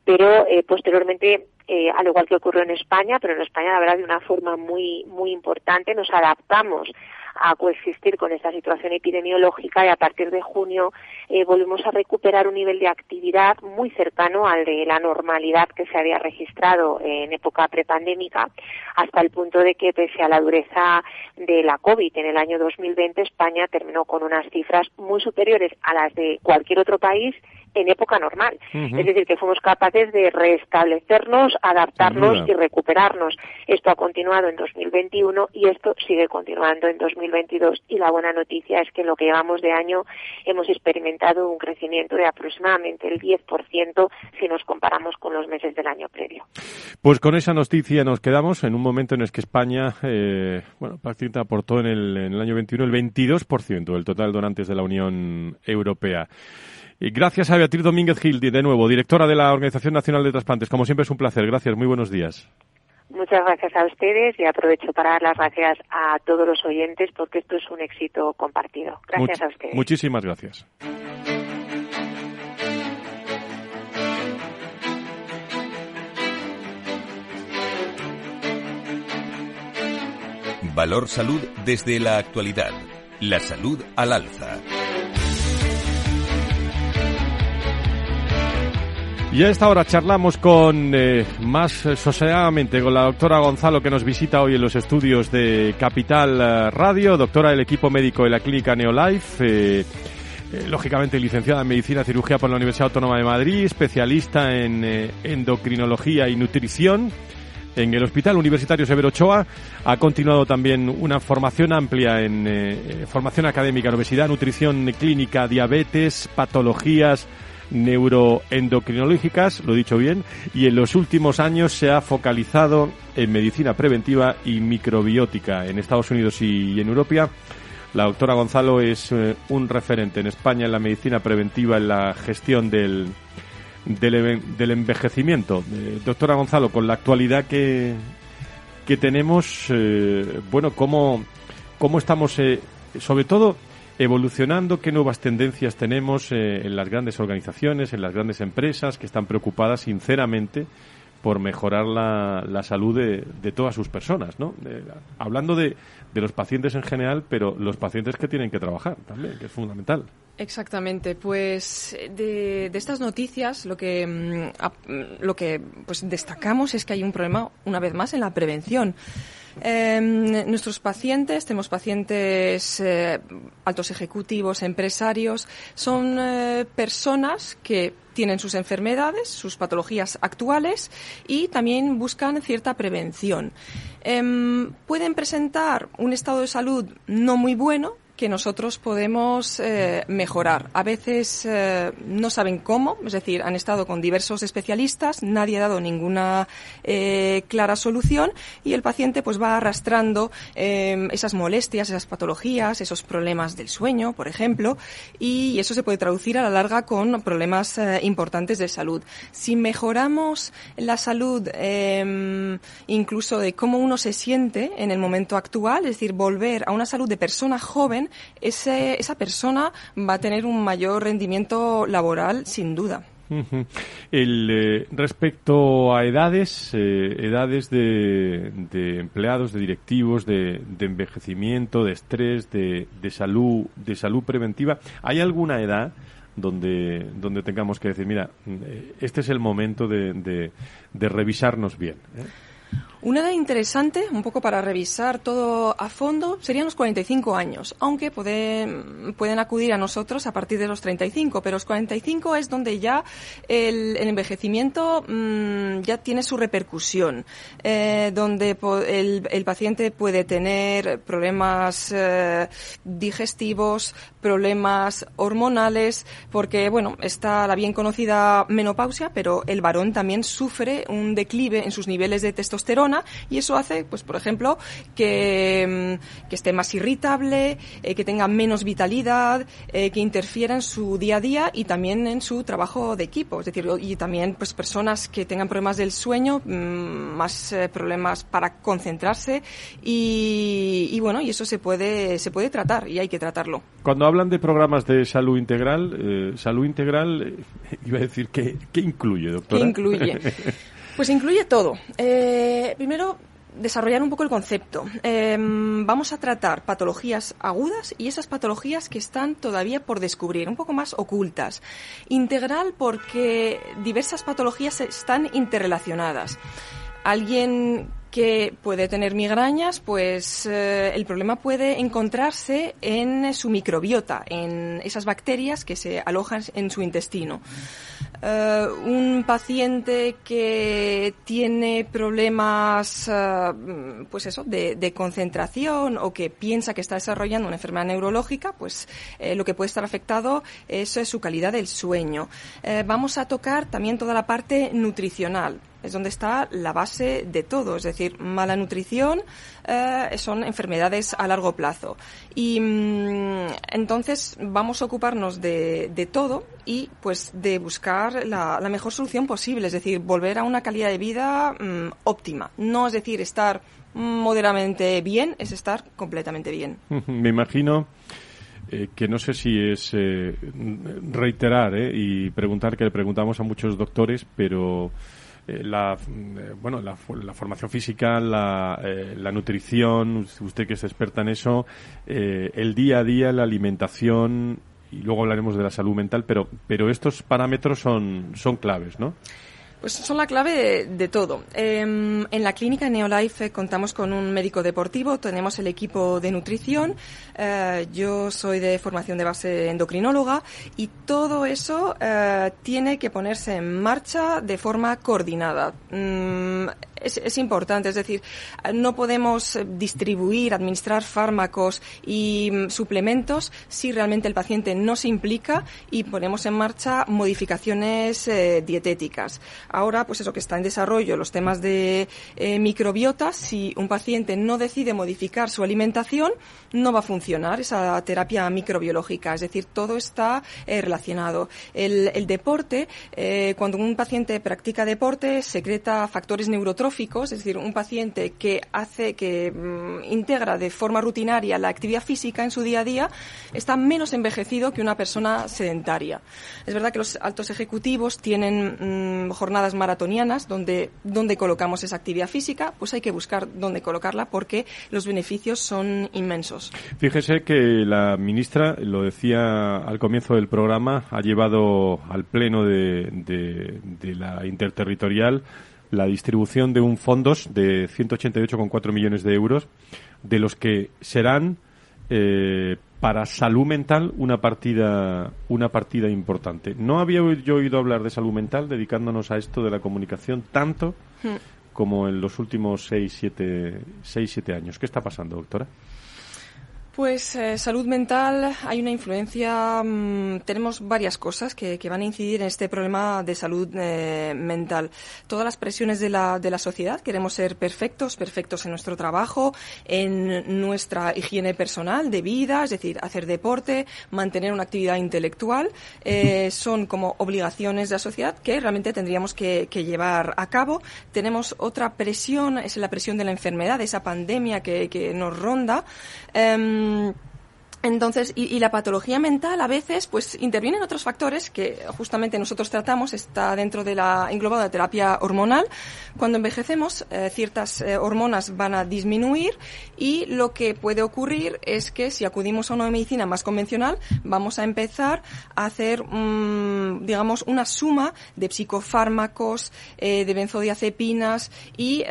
pero eh, posteriormente, eh, al igual que ocurrió en España, pero en España la verdad de una forma muy muy importante, nos adaptamos a coexistir con esta situación epidemiológica y a partir de junio eh, volvemos a recuperar un nivel de actividad muy cercano al de la normalidad que se había registrado en época prepandémica, hasta el punto de que pese a la dureza de la COVID en el año 2020, España terminó con unas cifras muy superiores a las de cualquier otro país en época normal. Es decir, que fuimos capaces de restablecernos, adaptarnos y recuperarnos. Esto ha continuado en 2021 y esto sigue continuando en 2022 y la buena noticia es que en lo que llevamos de año hemos experimentado un crecimiento de aproximadamente el 10% si nos comparamos con los meses del año previo. Pues con esa noticia nos quedamos en un momento en el que España, eh, bueno, prácticamente aportó en el, en el año 21 el 22% del total de donantes de la Unión Europea. Y gracias a Beatriz Domínguez Gil, de nuevo, directora de la Organización Nacional de Trasplantes. Como siempre es un placer. Gracias, muy buenos días. Muchas gracias a ustedes y aprovecho para dar las gracias a todos los oyentes porque esto es un éxito compartido. Gracias a ustedes. Muchísimas gracias. Valor Salud desde la actualidad. La salud al alza. Y a esta hora charlamos con eh, más sosegadamente con la doctora Gonzalo que nos visita hoy en los estudios de Capital eh, Radio, doctora del equipo médico de la clínica Neolife. Eh, lógicamente licenciada en Medicina Cirugía por la Universidad Autónoma de Madrid, especialista en endocrinología y nutrición en el Hospital Universitario Severo Ochoa. Ha continuado también una formación amplia en formación académica obesidad, nutrición clínica, diabetes, patologías neuroendocrinológicas, lo he dicho bien, y en los últimos años se ha focalizado en medicina preventiva y microbiótica en Estados Unidos y en Europa. La doctora Gonzalo es eh, un referente en España en la medicina preventiva, en la gestión del, del, envejecimiento. Eh, doctora Gonzalo, con la actualidad que, que tenemos, eh, bueno, ¿cómo, cómo estamos, sobre todo, evolucionando, qué nuevas tendencias tenemos eh, en las grandes organizaciones, en las grandes empresas que están preocupadas sinceramente por mejorar la, la salud de, de, todas sus personas, ¿no? hablando de, de, los pacientes en general, pero los pacientes que tienen que trabajar también, que es fundamental. Exactamente, pues de, de estas noticias lo que mm, lo que pues destacamos es que hay un problema una vez más en la prevención. Em, nuestros pacientes, tenemos pacientes eh, altos ejecutivos, empresarios, son eh, personas que tienen sus enfermedades, sus patologías actuales y también buscan cierta prevención. Em, pueden presentar un estado de salud no muy bueno, que nosotros podemos eh, mejorar. A veces eh, no saben cómo, es decir, han estado con diversos especialistas, nadie ha dado ninguna eh, clara solución y el paciente pues va arrastrando esas molestias, esas patologías, esos problemas del sueño, por ejemplo, y eso se puede traducir a la larga con problemas importantes de salud. Si mejoramos la salud incluso de cómo uno se siente en el momento actual, es decir, volver a una salud de persona joven, ese, esa persona va a tener un mayor rendimiento laboral sin duda. El, eh, respecto a edades, eh, edades de, de, empleados, de directivos, de, de envejecimiento, de estrés, de, de, salud, de salud preventiva, ¿hay alguna edad donde, donde tengamos que decir, mira, eh, este es el momento de, revisarnos bien? Una edad interesante, un poco para revisar todo a fondo, serían los 45 años, aunque pueden, pueden acudir a nosotros a partir de los 35, pero los 45 es donde ya el, envejecimiento mm, ya tiene su repercusión, eh, donde el, paciente puede tener problemas eh, digestivos, problemas hormonales, porque, bueno, está la bien conocida menopausia, pero el varón también sufre un declive en sus niveles de testosterona y eso hace, pues por ejemplo, que, mm, esté más irritable, eh, que tenga menos vitalidad, eh, que interfiera en su día a día y también en su trabajo de equipo. Es decir, y también pues personas que tengan problemas del sueño, mm, más eh, problemas para concentrarse y, bueno, y eso se puede, se puede tratar y hay que tratarlo. Cuando hablan de programas de salud integral, salud integral, iba a decir, ¿qué, qué incluye, doctora? ¿Qué incluye? Pues incluye todo. Eh, primero, desarrollar un poco el concepto. Em, vamos a tratar patologías agudas y esas patologías que están todavía por descubrir, un poco más ocultas. Integral porque diversas patologías están interrelacionadas. Alguien que puede tener migrañas, pues eh, el problema puede encontrarse en su microbiota, en esas bacterias que se alojan en su intestino. Eh, un paciente que tiene problemas, eh, pues eso, de, concentración o que piensa que está desarrollando una enfermedad neurológica, pues lo que puede estar afectado es su calidad del sueño. vamos a tocar también toda la parte nutricional es donde está la base de todo, es decir, mala nutrición eh, son enfermedades a largo plazo. Y mm, entonces vamos a ocuparnos de, de, todo y pues de buscar la, mejor solución posible, es decir, volver a una calidad de vida mm, óptima. No es decir estar moderadamente bien, es estar completamente bien. Me imagino eh, que no sé si es eh, reiterar y preguntar que le preguntamos a muchos doctores, pero eh, la, eh, bueno, la, formación física, la, eh, la, nutrición, usted que es experta en eso, el día a día, la alimentación luego hablaremos de la salud mental, pero, pero estos parámetros son, son claves, ¿no? Pues son la clave de, todo. Em, en la clínica Neolife contamos con un médico deportivo, tenemos el equipo de nutrición, eh, yo soy de formación de base endocrinóloga y todo eso eh, tiene que ponerse en marcha de forma coordinada. Mm, es, importante, es decir, no podemos distribuir, administrar fármacos y mm, suplementos si realmente el paciente no se implica y ponemos en marcha modificaciones eh, dietéticas. Ahora, pues eso que está en desarrollo, los temas de eh, microbiota, si un paciente no decide modificar su alimentación, no va a funcionar esa terapia microbiológica. Es decir, todo está eh, relacionado. El, deporte, eh, cuando un paciente practica deporte, secreta factores neurotróficos, es decir, un paciente que hace, que mm, integra de forma rutinaria la actividad física en su día a día, está menos envejecido que una persona sedentaria. Es verdad que los altos ejecutivos tienen mm, jornadas maratonianas donde, donde colocamos esa actividad física, pues hay que buscar dónde colocarla porque los beneficios son inmensos. Fíjese que la ministra, lo decía al comienzo del programa, ha llevado al pleno de, la interterritorial la distribución de un fondos de 188,4 millones de euros, de los que serán eh, para salud mental una partida una partida importante. No había yo oído hablar de salud mental dedicándonos a esto de la comunicación tanto hmm. como en los últimos seis siete, seis, siete años. ¿Qué está pasando, doctora? Pues eh, salud mental, hay una influencia, mm, tenemos varias cosas que, van a incidir en este problema de salud eh, mental. Todas las presiones de la, de la sociedad, queremos ser perfectos, perfectos en nuestro trabajo, en nuestra higiene personal, de vida, es decir, hacer deporte, mantener una actividad intelectual, eh, son como obligaciones de la sociedad que realmente tendríamos que, que, llevar a cabo. Tenemos otra presión, es la presión de la enfermedad, esa pandemia que, que nos ronda. 嗯 entonces, y, la patología mental a veces, pues intervienen otros factores que justamente nosotros tratamos, está dentro de la englobada terapia hormonal. Cuando envejecemos, eh, ciertas eh, hormonas van a disminuir y lo que puede ocurrir es que si acudimos a una medicina más convencional, vamos a empezar a hacer, mm, digamos, una suma de psicofármacos, eh, de benzodiazepinas y,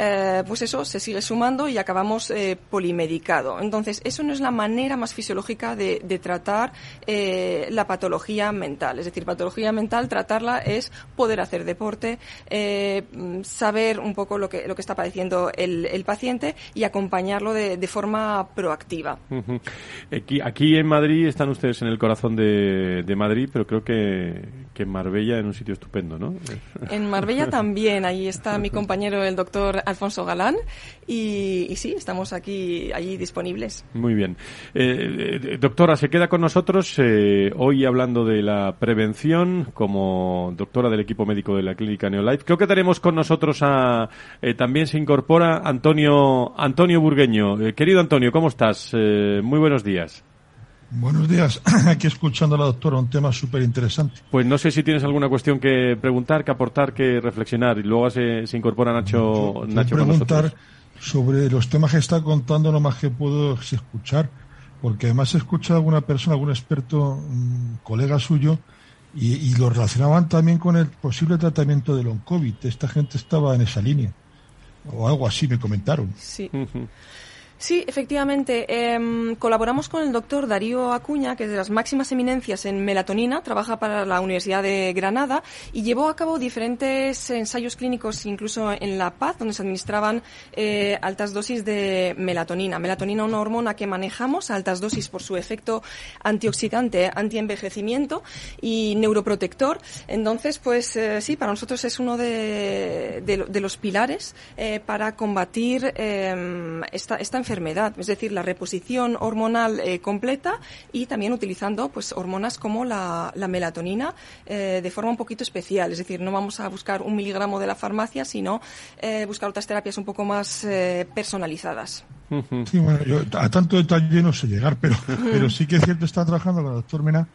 pues eso se sigue sumando y acabamos polimedicado. Entonces, eso no es la manera más fisiológica de, tratar eh, la patología mental. Es decir, patología mental, tratarla es poder hacer deporte, eh, saber un poco lo que, lo que está padeciendo el, paciente y acompañarlo de, forma proactiva. aquí, en Madrid están ustedes en el corazón de, Madrid, pero creo que, que en Marbella en un sitio estupendo, ¿no? En Marbella también, ahí está mi compañero el doctor Alfonso Galán y, sí, estamos aquí allí disponibles. Muy bien. Eh, doctora, se queda con nosotros eh, hoy hablando de la prevención como doctora del equipo médico de la clínica Neolife. Creo que tenemos con nosotros a, eh, también se incorpora Antonio, Antonio Burgueño. Eh, querido Antonio, ¿cómo estás? muy buenos días. Buenos días. Aquí escuchando a la doctora un tema súper interesante. Pues no sé si tienes alguna cuestión que preguntar, que aportar, que reflexionar. Y luego se, se incorpora Nacho, Nacho preguntar sobre los temas que está contando, lo más que puedo escuchar porque además he escuchado a alguna persona, algún experto, colega suyo, y, lo relacionaban también con el posible tratamiento del long COVID. Esta gente estaba en esa línea, o algo así me comentaron. Sí. Sí, efectivamente. Em, colaboramos con el doctor Darío Acuña, que es de las máximas eminencias en melatonina, trabaja para la Universidad de Granada y llevó a cabo diferentes ensayos clínicos, incluso en La Paz, donde se administraban eh, altas dosis de melatonina. Melatonina, una hormona que manejamos a altas dosis por su efecto antioxidante, antienvejecimiento y neuroprotector. Entonces, pues eh, sí, para nosotros es uno de, los pilares eh, para combatir em, esta, esta enfermedad enfermedad, es decir, la reposición hormonal eh, completa y también utilizando pues hormonas como la, melatonina eh, de forma un poquito especial, es decir, no vamos a buscar un miligramo de la farmacia, sino eh, buscar otras terapias un poco más personalizadas. Sí, bueno, yo a tanto detalle no sé llegar, pero, pero sí que es cierto, está trabajando el doctor Mena,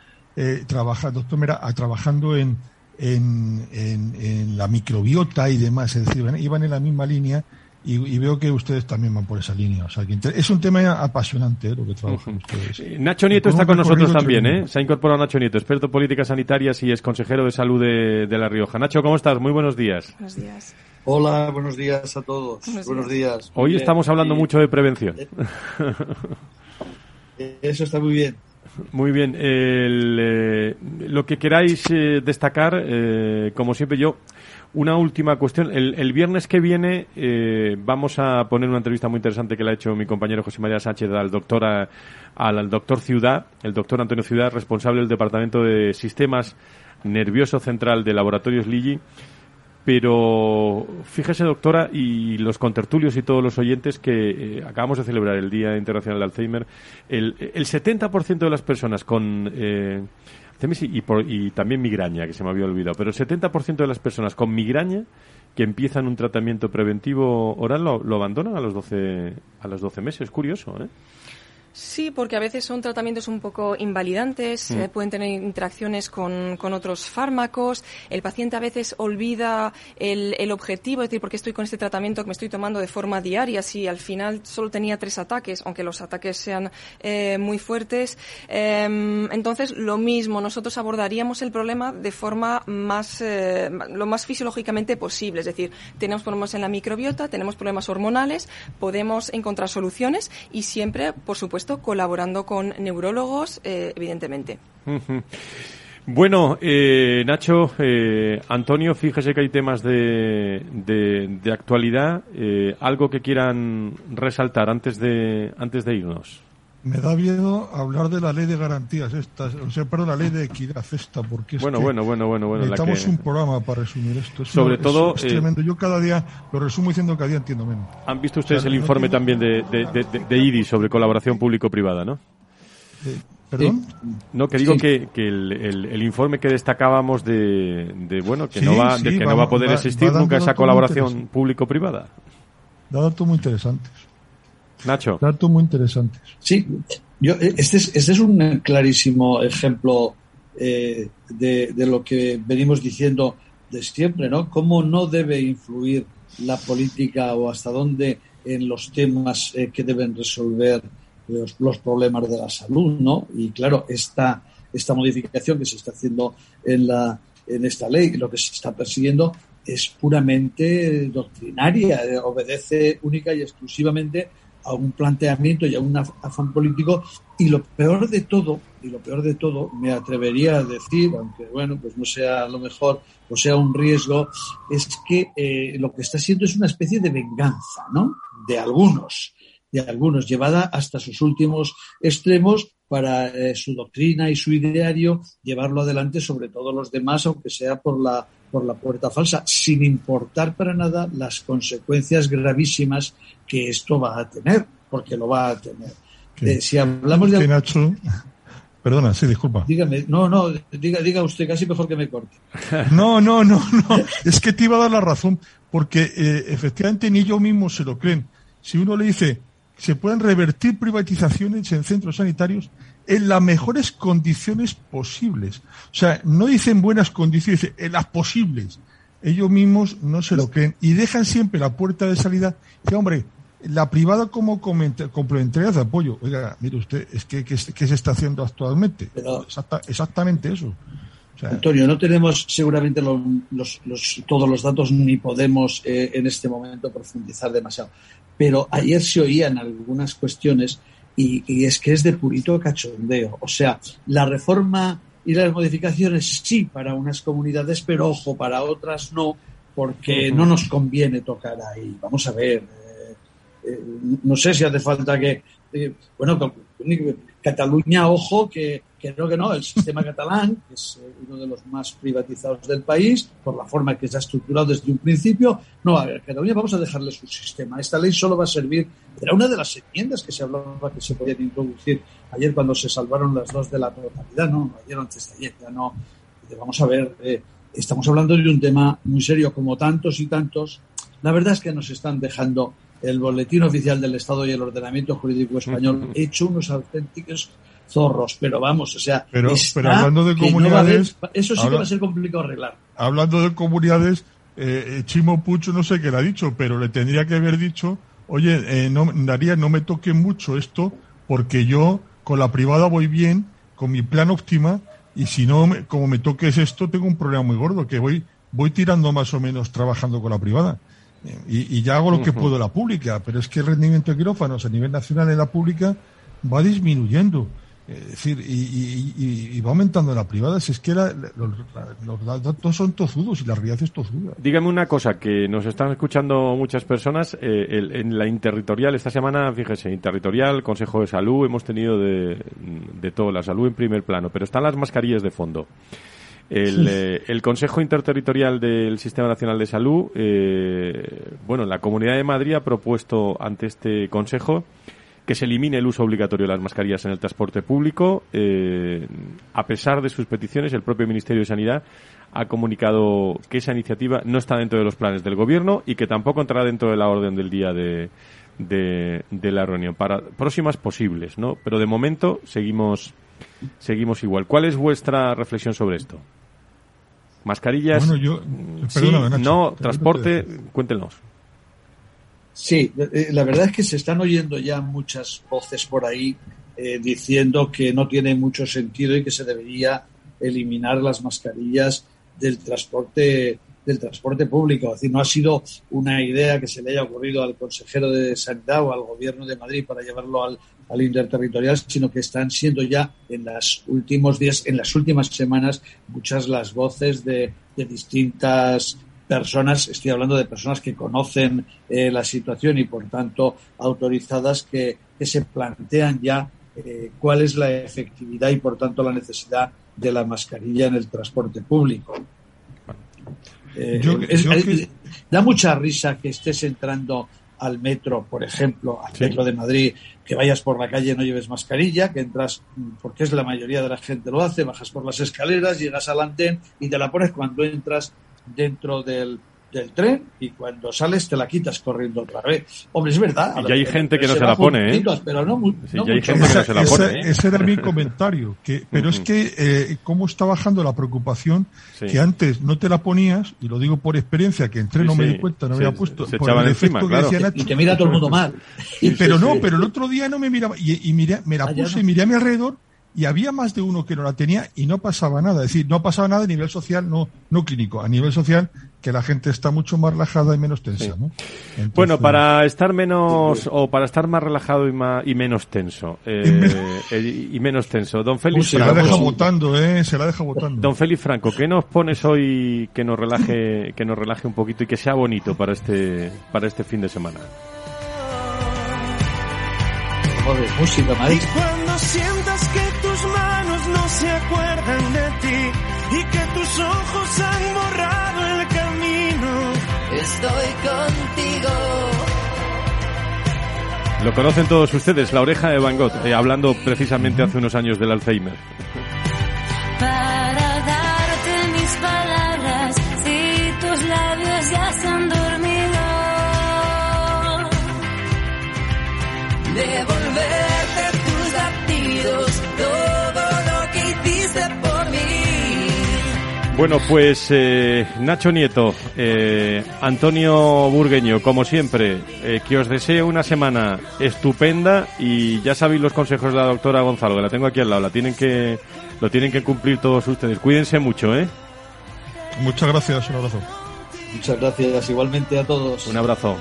trabaja, doctor Mena, trabajando en, en, en, la microbiota y demás, es decir, iban en la misma línea y, veo que ustedes también van por esa línea. O sea, que es un tema apasionante ¿eh? lo que trabajan ustedes. Eh, Nacho Nieto está con nosotros también, ¿eh? Se ha incorporado Nacho Nieto, experto en políticas sanitarias y es consejero de salud de, La Rioja. Nacho, ¿cómo estás? Muy buenos días. Buenos días. Hola, buenos días a todos. Buenos, días. Hoy estamos hablando mucho de prevención. Eh, eso está muy bien. Muy bien. lo que queráis destacar, como siempre yo, una última cuestión. El, viernes que viene eh, vamos a poner una entrevista muy interesante que le ha hecho mi compañero José María Sánchez al doctor, al doctor Ciudad, el doctor Antonio Ciudad, responsable del Departamento de Sistemas Nervioso Central de Laboratorios Ligi. Pero fíjese, doctora, y los contertulios y todos los oyentes que eh, acabamos de celebrar el Día Internacional del Alzheimer, el, el 70% de las personas con eh, y, y también migraña, que se me había olvidado. Pero el 70% de las personas con migraña que empiezan un tratamiento preventivo oral lo, lo abandonan a los 12, a los 12 meses. Es curioso, ¿eh? Sí, porque a veces son tratamientos un poco invalidantes, mm. eh, pueden tener interacciones con, con, otros fármacos, el paciente a veces olvida el, el, objetivo, es decir, porque estoy con este tratamiento que me estoy tomando de forma diaria, si al final solo tenía tres ataques, aunque los ataques sean eh, muy fuertes. Em, entonces, lo mismo, nosotros abordaríamos el problema de forma más, eh, lo más fisiológicamente posible, es decir, tenemos problemas en la microbiota, tenemos problemas hormonales, podemos encontrar soluciones y siempre, por supuesto, colaborando con neurólogos, eh, evidentemente. Bueno, eh, Nacho, eh, Antonio, fíjese que hay temas de, de, actualidad. ¿Algo que quieran resaltar antes de, antes de irnos? Me da miedo hablar de la ley de garantías esta, o sea, perdón, la ley de equidad esta, porque bueno, bueno, bueno, bueno, bueno, necesitamos un programa para resumir esto. Sobre todo, es, tremendo. Yo cada día lo resumo diciendo cada día entiendo menos. Han visto ustedes el informe también de, de, de, IDI sobre colaboración público-privada, ¿no? Eh, ¿Perdón? No, que digo que, que el, el, informe que destacábamos de, de bueno, que no va, de que no va a poder existir nunca esa colaboración público-privada. Da datos muy interesantes. Nacho. Datos muy interesantes. Sí, yo, eh, este, es, este es un clarísimo ejemplo eh, de, de, lo que venimos diciendo de siempre, ¿no? Cómo no debe influir la política o hasta dónde en los temas eh, que deben resolver los, los, problemas de la salud, ¿no? Y claro, esta, esta modificación que se está haciendo en, la, en esta ley, lo que se está persiguiendo es puramente doctrinaria, obedece única y exclusivamente a un planteamiento y a un afán político. Y lo peor de todo y lo peor de todo me atrevería a decir aunque bueno pues no sea lo mejor o sea un riesgo es que eh, lo que está siendo es una especie de venganza no de algunos de algunos llevada hasta sus últimos extremos para eh, su doctrina y su ideario llevarlo adelante sobre todos los demás aunque sea por la por la puerta falsa, sin importar para nada las consecuencias gravísimas que esto va a tener, porque lo va a tener. Eh, si hablamos de... Nacho? Perdona, sí, disculpa. Dígame, no, no, diga, diga usted, casi mejor que me corte. No, no, no, no, es que te iba a dar la razón, porque eh, efectivamente ni ellos mismos se lo creen. Si uno le dice, se pueden revertir privatizaciones en centros sanitarios, en las mejores condiciones posibles. O sea, no dicen buenas condiciones, dicen en las posibles. Ellos mismos no se lo creen y dejan siempre la puerta de salida. Que, hombre, la privada como complementaria de apoyo. Oiga, mire usted, es que ¿qué se está haciendo actualmente? exactamente eso. Antonio, no tenemos seguramente los, todos los datos ni podemos eh, en este momento profundizar demasiado. Pero ayer se oían algunas cuestiones y, es que es de purito cachondeo. O sea, la reforma y las modificaciones sí para unas comunidades, pero ojo, para otras no, porque no nos conviene tocar ahí. Vamos a ver, eh, eh, no sé si hace falta que, bueno, Cataluña, ojo, que creo que no, el sistema catalán, que es eh, uno de los más privatizados del país, por la forma que se ha estructurado desde un principio, no, a Cataluña vamos a dejarle su sistema. Esta ley solo va a servir, era una de las enmiendas que se hablaba que se podían introducir ayer cuando se salvaron las dos de la totalidad, no, ayer antes de ayer, ya no. Vamos a ver, eh, estamos hablando de un tema muy serio, como tantos y tantos. La verdad es que nos están dejando el boletín oficial del Estado y el ordenamiento jurídico español hecho unos auténticos zorros, pero vamos, o sea, pero, hablando de comunidades, eso sí que va a ser complicado arreglar. Hablando de comunidades, eh, Chimo Pucho no sé qué le ha dicho, pero le tendría que haber dicho, oye, eh, no, Daría, no me toque mucho esto, porque yo con la privada voy bien, con mi plan óptima, y si no, como me toques esto, tengo un problema muy gordo, que voy, voy tirando más o menos trabajando con la privada. Y, ya hago lo que puedo en la pública, pero es que el rendimiento de quirófanos a nivel nacional en la pública va disminuyendo. Es decir, y, va aumentando en la privada. Si es que los, datos son tozudos y la realidad es tozuda. Dígame una cosa, que nos están escuchando muchas personas. Eh, en la interterritorial, esta semana, fíjese, interterritorial, Consejo de Salud, hemos tenido de, de todo, la salud en primer plano, pero están las mascarillas de fondo. El, eh, el, Consejo Interterritorial del Sistema Nacional de Salud, eh, bueno, la Comunidad de Madrid ha propuesto ante este Consejo que se elimine el uso obligatorio de las mascarillas en el transporte público. Eh, a pesar de sus peticiones, el propio Ministerio de Sanidad ha comunicado que esa iniciativa no está dentro de los planes del Gobierno y que tampoco entrará dentro de la orden del día de, de, la reunión. Para próximas posibles, ¿no? Pero de momento seguimos, seguimos igual. ¿Cuál es vuestra reflexión sobre esto? Mascarillas. Bueno, yo. Sí, no, transporte, cuéntenos. Sí, eh, la verdad es que se están oyendo ya muchas voces por ahí eh, diciendo que no tiene mucho sentido y que se debería eliminar las mascarillas del transporte del transporte público. Es decir, no ha sido una idea que se le haya ocurrido al consejero de Sanidad o al gobierno de Madrid para llevarlo al, al interterritorial, sino que están siendo ya en los últimos días, en las últimas semanas, muchas las voces de, de distintas personas, estoy hablando de personas que conocen eh, la situación y por tanto autorizadas que, se plantean ya eh, cuál es la efectividad y por tanto la necesidad de la mascarilla en el transporte público. Eh, da mucha risa que estés entrando al metro, por ejemplo, al metro de Madrid, que vayas por la calle y no lleves mascarilla, que entras, porque es la mayoría de la gente lo hace, bajas por las escaleras, llegas al andén y te la pones cuando entras dentro del, del tren y cuando sales te la quitas corriendo otra vez. Hombre, es verdad. Y hay gente que no se, la pone, ¿eh? Pero no, sí, hay gente que no se la pone. Ese, era mi comentario. Que, pero es que, eh, ¿cómo está bajando la preocupación? Que antes no te la ponías, y lo digo por experiencia, que entré no me di cuenta, no me había puesto. Se por el encima, claro. y te mira todo el mundo mal. pero no, pero el otro día no me miraba. Y, y miré, me la ah, puse y miré a mi alrededor y había más de uno que no la tenía y no pasaba nada. Es decir, no pasaba nada a nivel social, no, no clínico, a nivel social que la gente está mucho más relajada y menos tensa. ¿no? bueno, para estar menos o para estar más relajado y, más, y menos tenso eh, eh, y menos tenso, don Félix. se la deja votando, eh, se la deja votando. Don Félix Franco, ¿qué nos pones hoy que nos relaje, que nos relaje un poquito y que sea bonito para este para este fin de semana? música, cuando ojos han borrado el camino, estoy contigo. Lo conocen todos ustedes, la oreja de Van Gogh, eh, hablando precisamente hace unos años del Alzheimer. Bueno, pues eh, Nacho Nieto, eh, Antonio Burgueño, como siempre, eh, que os deseo una semana estupenda y ya sabéis los consejos de la doctora Gonzalo, que la tengo aquí al lado, la tienen que, lo tienen que cumplir todos ustedes. Cuídense mucho, ¿eh? Muchas gracias, un abrazo. Muchas gracias, igualmente a todos. Un abrazo.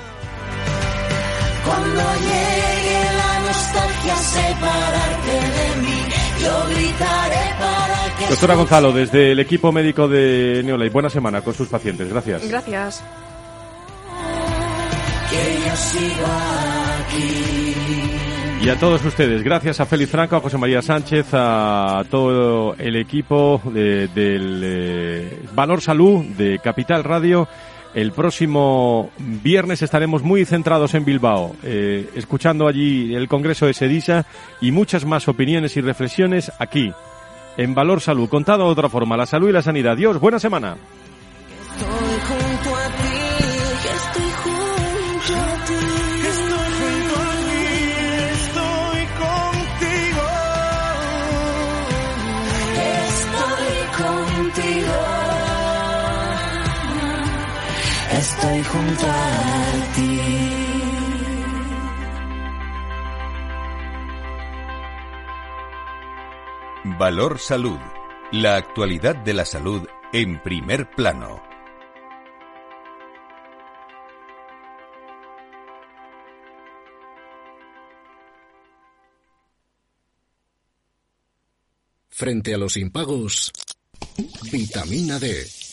Cuando llegue la nostalgia, separarte de mí, yo gritaré para. Doctora Gonzalo, desde el equipo médico de Neolay, buena semana con sus pacientes. Gracias. Gracias. Que yo siga aquí. Y a todos ustedes, gracias a Félix Franco, a José María Sánchez, a todo el equipo de- del eh, Valor Salud de Capital Radio. El próximo viernes estaremos muy centrados en Bilbao, eh, escuchando allí el Congreso de Sedisa y muchas más opiniones y reflexiones aquí, en Valor Salud. Contado de otra forma, la salud y la sanidad. Dios, buena semana. Valor Salud. La actualidad de la salud en primer plano. Frente a los impagos, vitamina D,